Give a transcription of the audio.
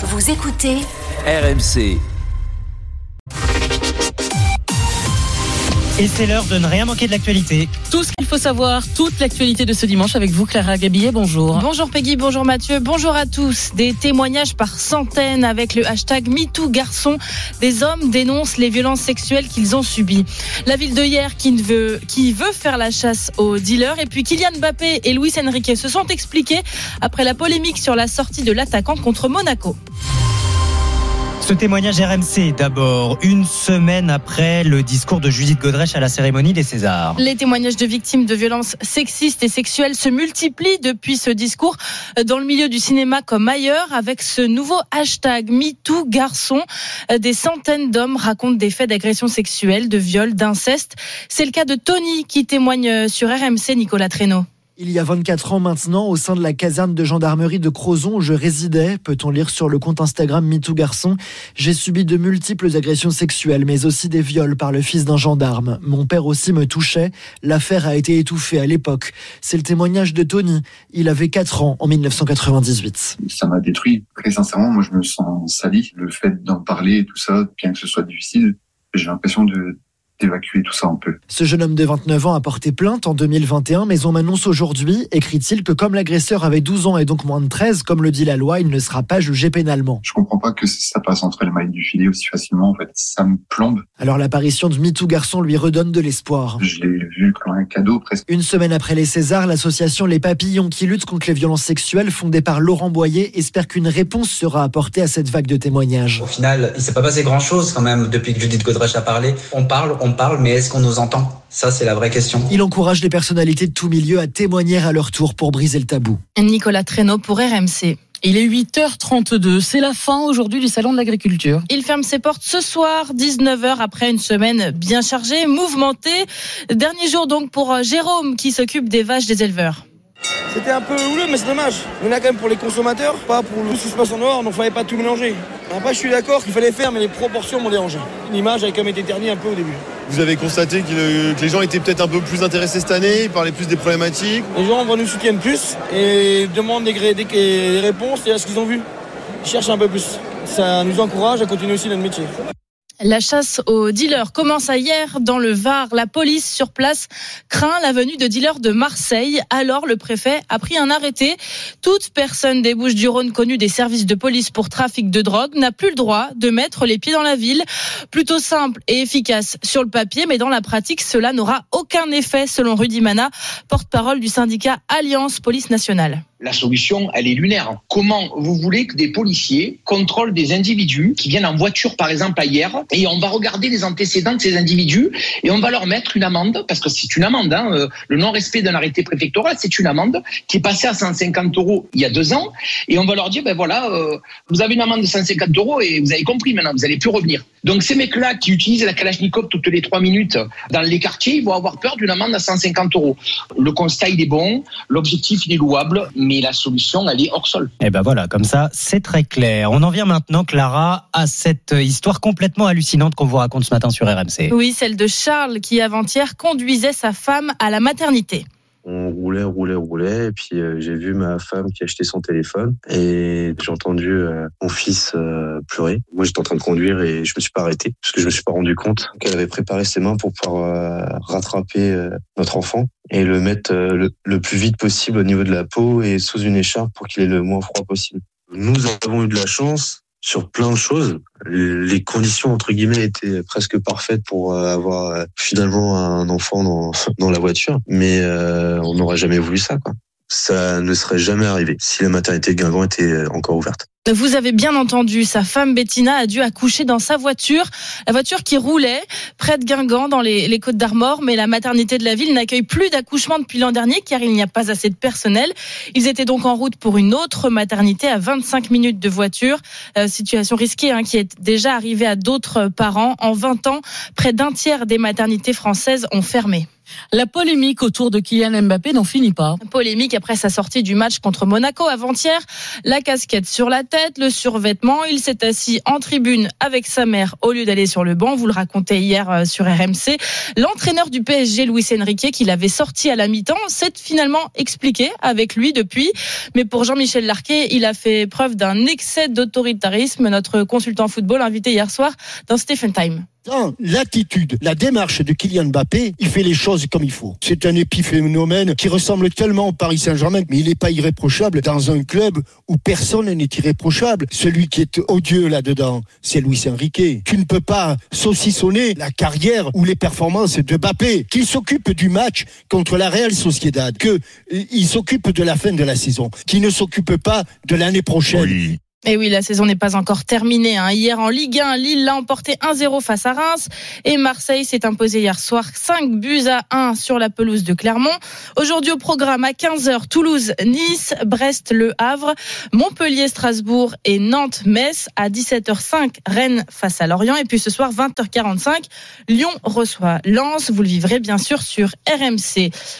Vous écoutez RMC. Et c'est l'heure de ne rien manquer de l'actualité. Tout ce qu'il faut savoir, toute l'actualité de ce dimanche avec vous, Clara Gabillet. Bonjour. Bonjour Peggy, bonjour Mathieu, bonjour à tous. Des témoignages par centaines avec le hashtag MeTooGarçon. Des hommes dénoncent les violences sexuelles qu'ils ont subies. La ville de hier qui veut, qui veut faire la chasse aux dealers. Et puis Kylian Mbappé et Luis Enrique se sont expliqués après la polémique sur la sortie de l'attaquant contre Monaco. Ce témoignage RMC d'abord, une semaine après le discours de Judith Godrèche à la cérémonie des Césars. Les témoignages de victimes de violences sexistes et sexuelles se multiplient depuis ce discours dans le milieu du cinéma comme ailleurs avec ce nouveau hashtag MeTooGarçon. Des centaines d'hommes racontent des faits d'agression sexuelle, de viol, d'inceste. C'est le cas de Tony qui témoigne sur RMC Nicolas Traîneau. Il y a 24 ans maintenant, au sein de la caserne de gendarmerie de Crozon où je résidais, peut-on lire sur le compte Instagram MeTooGarçon, j'ai subi de multiples agressions sexuelles, mais aussi des viols par le fils d'un gendarme. Mon père aussi me touchait. L'affaire a été étouffée à l'époque. C'est le témoignage de Tony. Il avait 4 ans en 1998. Ça m'a détruit. Très sincèrement, moi je me sens sali. Le fait d'en parler et tout ça, bien que ce soit difficile, j'ai l'impression de d'évacuer tout ça un peu. Ce jeune homme de 29 ans a porté plainte en 2021, mais on m'annonce aujourd'hui, écrit-il, que comme l'agresseur avait 12 ans et donc moins de 13, comme le dit la loi, il ne sera pas jugé pénalement. Je comprends pas que ça passe entre les mailles du filet aussi facilement, en fait. Ça me plombe. Alors l'apparition de MeToo Garçon lui redonne de l'espoir. Je l'ai vu comme un cadeau presque. Une semaine après les Césars, l'association Les Papillons qui lutte contre les violences sexuelles, fondée par Laurent Boyer, espère qu'une réponse sera apportée à cette vague de témoignages. Au final, il s'est pas passé grand-chose quand même depuis que Judith Godrèche a parlé. On parle, on parle, mais est-ce qu'on nous entend? Ça, c'est la vraie question. Il encourage les personnalités de tout milieu à témoigner à leur tour pour briser le tabou. Nicolas Traîneau pour RMC. Il est 8h32. C'est la fin aujourd'hui du Salon de l'Agriculture. Il ferme ses portes ce soir, 19h, après une semaine bien chargée, mouvementée. Dernier jour donc pour euh, Jérôme qui s'occupe des vaches des éleveurs. C'était un peu houleux, mais c'est dommage. On a quand même pour les consommateurs, pas pour le qui se passe en noir, donc fallait pas tout mélanger. Après, je suis d'accord qu'il fallait faire, mais les proportions m'ont dérangé. L'image a quand même été ternie un peu au début. Vous avez constaté que, le- que les gens étaient peut-être un peu plus intéressés cette année, ils parlaient plus des problématiques. Les gens vont nous soutiennent plus et demandent des, gré- des- des réponses et à ce qu'ils ont vu. Ils cherchent un peu plus. Ça nous encourage à continuer aussi notre métier. La chasse aux dealers commence hier dans le Var. La police sur place craint la venue de dealers de Marseille. Alors le préfet a pris un arrêté. Toute personne des Bouches-du-Rhône connue des services de police pour trafic de drogue n'a plus le droit de mettre les pieds dans la ville. Plutôt simple et efficace sur le papier, mais dans la pratique, cela n'aura aucun effet selon Rudy Mana, porte-parole du syndicat Alliance Police Nationale. La solution, elle est lunaire. Comment vous voulez que des policiers contrôlent des individus qui viennent en voiture, par exemple, hier, et on va regarder les antécédents de ces individus et on va leur mettre une amende, parce que c'est une amende, hein, euh, le non-respect d'un arrêté préfectoral, c'est une amende qui est passée à 150 euros il y a deux ans, et on va leur dire, ben voilà, euh, vous avez une amende de 150 euros et vous avez compris maintenant, vous n'allez plus revenir. Donc ces mecs-là qui utilisent la Kalachnikov toutes les trois minutes dans les quartiers, ils vont avoir peur d'une amende à 150 euros. Le constat, il est bon, l'objectif, il est louable, mais la solution, elle est hors sol. Et ben voilà, comme ça, c'est très clair. On en vient maintenant, Clara, à cette histoire complètement hallucinante qu'on vous raconte ce matin sur RMC. Oui, celle de Charles qui avant-hier conduisait sa femme à la maternité. On roulait, roulait, roulait, et puis euh, j'ai vu ma femme qui achetait son téléphone, et j'ai entendu euh, mon fils euh, pleurer. Moi, j'étais en train de conduire et je me suis pas arrêté, parce que je me suis pas rendu compte qu'elle avait préparé ses mains pour pouvoir rattraper notre enfant et le mettre le, le plus vite possible au niveau de la peau et sous une écharpe pour qu'il ait le moins froid possible. Nous avons eu de la chance sur plein de choses. Les conditions entre guillemets étaient presque parfaites pour euh, avoir euh, finalement un enfant dans, la voiture, mais euh, on n'aurait jamais voulu ça. Quoi. Ça ne serait jamais arrivé si la maternité de Guingamp était encore ouverte. Vous avez bien entendu, sa femme Bettina a dû accoucher dans sa voiture, la voiture qui roulait près de Guingamp dans les, les Côtes d'Armor, mais la maternité de la ville n'accueille plus d'accouchement depuis l'an dernier car il n'y a pas assez de personnel. Ils étaient donc en route pour une autre maternité à 25 minutes de voiture, Euh, situation risquée hein, qui est déjà arrivée à d'autres parents. En 20 ans, près d'un tiers des maternités françaises ont fermé. La polémique autour de Kylian Mbappé n'en finit pas. Polémique après sa sortie du match contre Monaco avant-hier. La casquette sur la tête. Le survêtement. Il s'est assis en tribune avec sa mère au lieu d'aller sur le banc. Vous le racontez hier euh, sur RMC. L'entraîneur du PSG, Luis Enrique, qui l'avait sorti à la mi-temps, s'est finalement expliqué avec lui depuis. Mais pour Jean-Michel Larquet, il a fait preuve d'un excès d'autoritarisme. Notre consultant football invité hier soir dans Stephen Time l'attitude, la démarche de Kylian Mbappé, il fait les choses comme il faut. C'est un épiphénomène qui ressemble tellement au Paris Saint-Germain, mais il n'est pas irréprochable dans un club où personne n'est irréprochable. Celui qui est odieux là-dedans, c'est Luis Enrique. Tu ne peux pas saucissonner la carrière ou les performances de Mbappé, qu'il s'occupe du match contre la Real Sociedad, qu'il s'occupe de la fin de la saison, qu'il ne s'occupe pas de l'année prochaine. Et oui, la saison n'est pas encore terminée. Hein. Hier en Ligue 1, Lille l'a emporté 1-0 face à Reims et Marseille s'est imposé hier soir 5 buts à 1 sur la pelouse de Clermont. Aujourd'hui au programme à 15h, Toulouse, Nice, Brest, Le Havre, Montpellier, Strasbourg et Nantes, Metz. À 17h05, Rennes face à Lorient. Et puis ce soir, 20h45, Lyon reçoit Lens. Vous le vivrez bien sûr sur RMC.